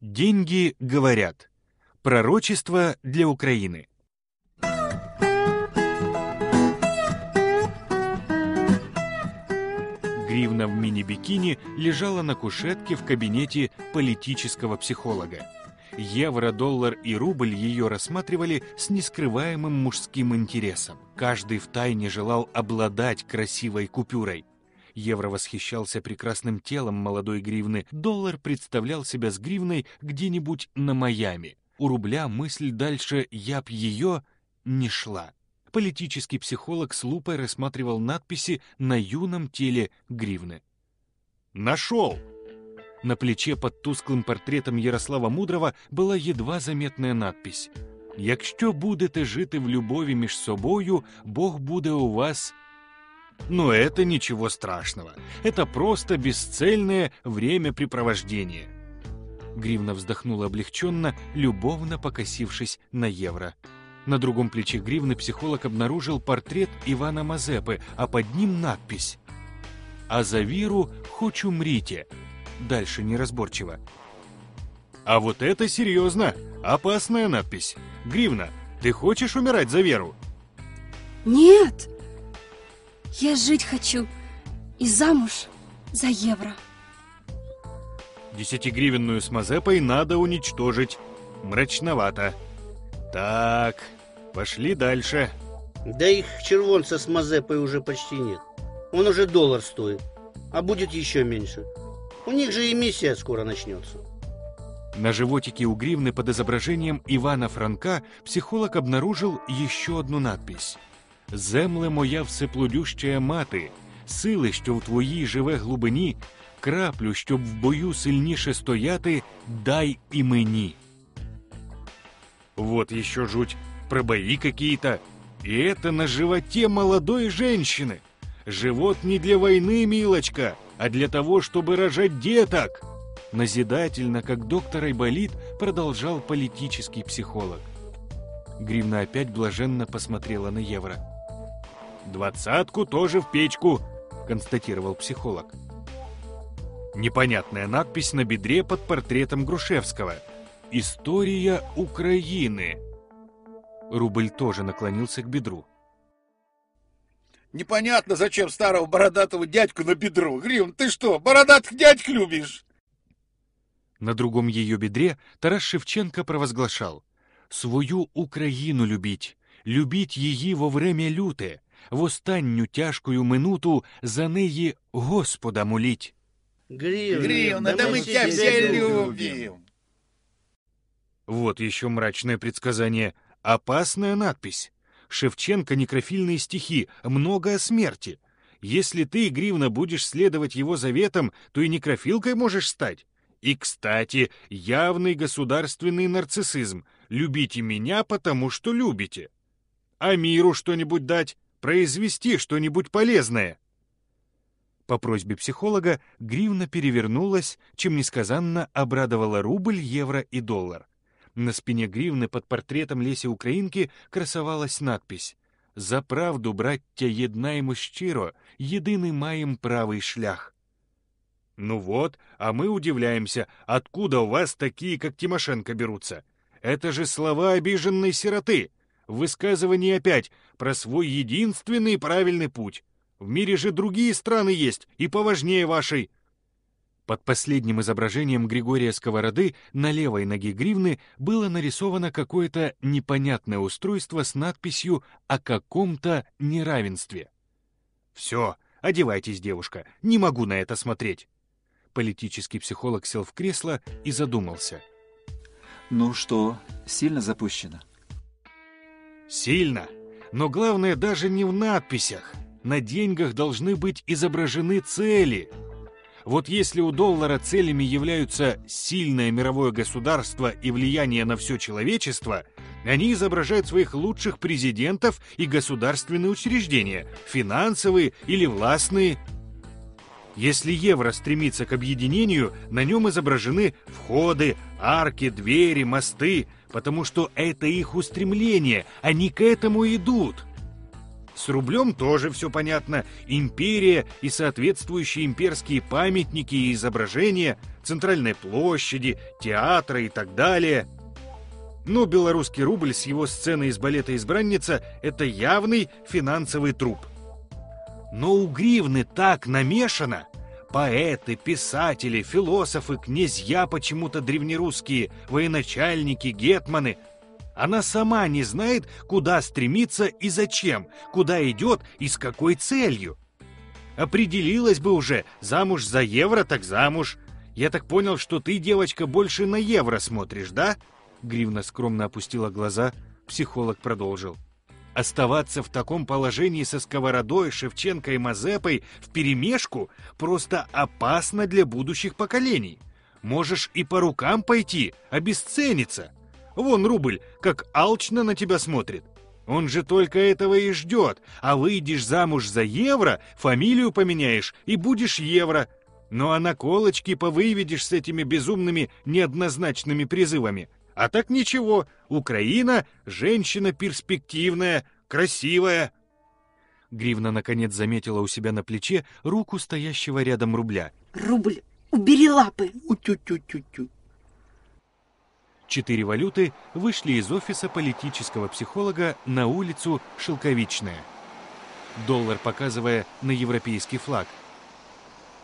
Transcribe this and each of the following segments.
Деньги говорят. Пророчество для Украины. Гривна в мини-бикини лежала на кушетке в кабинете политического психолога. Евро, доллар и рубль ее рассматривали с нескрываемым мужским интересом. Каждый втайне желал обладать красивой купюрой. Евро восхищался прекрасным телом молодой гривны, доллар представлял себя с гривной где-нибудь на Майами. У рубля мысль дальше «я б ее» не шла. Политический психолог с лупой рассматривал надписи на юном теле гривны. «Нашел!» На плече под тусклым портретом Ярослава Мудрого была едва заметная надпись «Якщо будете жити в любові між собою, Бог буде у вас но это ничего страшного. Это просто бесцельное времяпрепровождение. Гривна вздохнула облегченно, любовно покосившись на евро. На другом плече гривны психолог обнаружил портрет Ивана Мазепы, а под ним надпись «А за Виру хоть умрите». Дальше неразборчиво. А вот это серьезно, опасная надпись. Гривна, ты хочешь умирать за Веру? Нет, я жить хочу и замуж за евро. Десятигривенную с Мазепой надо уничтожить. Мрачновато. Так, пошли дальше. Да их червонца с Мазепой уже почти нет. Он уже доллар стоит, а будет еще меньше. У них же эмиссия скоро начнется. На животике у гривны под изображением Ивана Франка психолог обнаружил еще одну надпись – Земле моя всеплодющая мати, сили, що в твоїй живе глибині, краплю, щоб в бою сильніше стояти, дай и мені. Вот еще жуть, про бои какие-то. И это на животе молодой женщины. Живот не для войны, милочка, а для того, чтобы рожать деток. Назидательно, как доктор Айболит, продолжал политический психолог. Гривна опять блаженно посмотрела на Евро. «Двадцатку тоже в печку», — констатировал психолог. Непонятная надпись на бедре под портретом Грушевского. «История Украины». Рубль тоже наклонился к бедру. Непонятно, зачем старого бородатого дядьку на бедро. Гривен, ты что, бородатых дядьк любишь? На другом ее бедре Тарас Шевченко провозглашал «Свою Украину любить, любить її во время люте, в останню тяжкую минуту за неї Господа моліть. Гривна, Гривна, да мы тебя все любим. Вот еще мрачное предсказание. Опасная надпись. Шевченко некрофильные стихи, много о смерти. Если ты, Гривна, будешь следовать его заветам, то и некрофилкой можешь стать. И, кстати, явный государственный нарциссизм. Любите меня, потому что любите. А миру что-нибудь дать, произвести что-нибудь полезное. По просьбе психолога гривна перевернулась, чем несказанно обрадовала рубль, евро и доллар. На спине гривны под портретом Леси Украинки красовалась надпись «За правду, браття, єднаємо щиро, єдиний маем правый шлях». Ну вот, а мы удивляемся, откуда у вас такие, как Тимошенко, берутся. Это же слова обиженной сироты. Высказывание опять про свой единственный правильный путь. В мире же другие страны есть, и поважнее вашей. Под последним изображением Григория Сковороды на левой ноге гривны было нарисовано какое-то непонятное устройство с надписью о каком-то неравенстве. «Все, одевайтесь, девушка, не могу на это смотреть». Политический психолог сел в кресло и задумался. Ну что, сильно запущено? Сильно. Но главное даже не в надписях. На деньгах должны быть изображены цели. Вот если у доллара целями являются сильное мировое государство и влияние на все человечество, они изображают своих лучших президентов и государственные учреждения, финансовые или властные. Если евро стремится к объединению, на нем изображены входы, арки, двери, мосты – потому что это их устремление, они к этому идут. С рублем тоже все понятно. Империя и соответствующие имперские памятники и изображения. центральной площади, театра и так далее. Но белорусский рубль с его сценой из балета «Избранница» — это явный финансовый труп. Но у гривны так намешано. Поэты, писатели, философы, князья почему-то древнерусские, военачальники, гетманы. Она сама не знает, куда стремиться и зачем, куда идет и с какой целью. Определилась бы уже, замуж за евро так замуж. Я так понял, что ты, девочка, больше на евро смотришь, да? Гривна скромно опустила глаза, психолог продолжил. Оставаться в таком положении со сковородой, Шевченко и Мазепой вперемешку просто опасно для будущих поколений. Можешь и по рукам пойти, обесцениться. Вон рубль, как алчно на тебя смотрит. Он же только этого и ждет, а выйдешь замуж за евро, фамилию поменяешь и будешь евро. Ну а наколочки повыведешь с этими безумными неоднозначными призывами – а так ничего, Украина — женщина перспективная, красивая. Гривна наконец заметила у себя на плече руку стоящего рядом рубля. Рубль, убери лапы. Утю-тю-тю-тю. Четыре валюты вышли из офиса политического психолога на улицу Шелковичная. Доллар показывая на европейский флаг.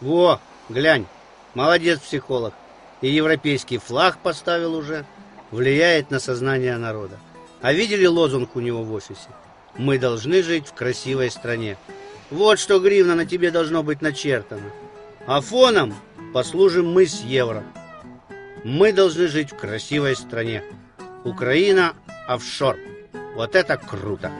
Во, глянь, молодец психолог. И европейский флаг поставил уже влияет на сознание народа. А видели лозунг у него в офисе? Мы должны жить в красивой стране. Вот что гривна на тебе должно быть начертано. А фоном послужим мы с евро. Мы должны жить в красивой стране. Украина офшор. Вот это круто!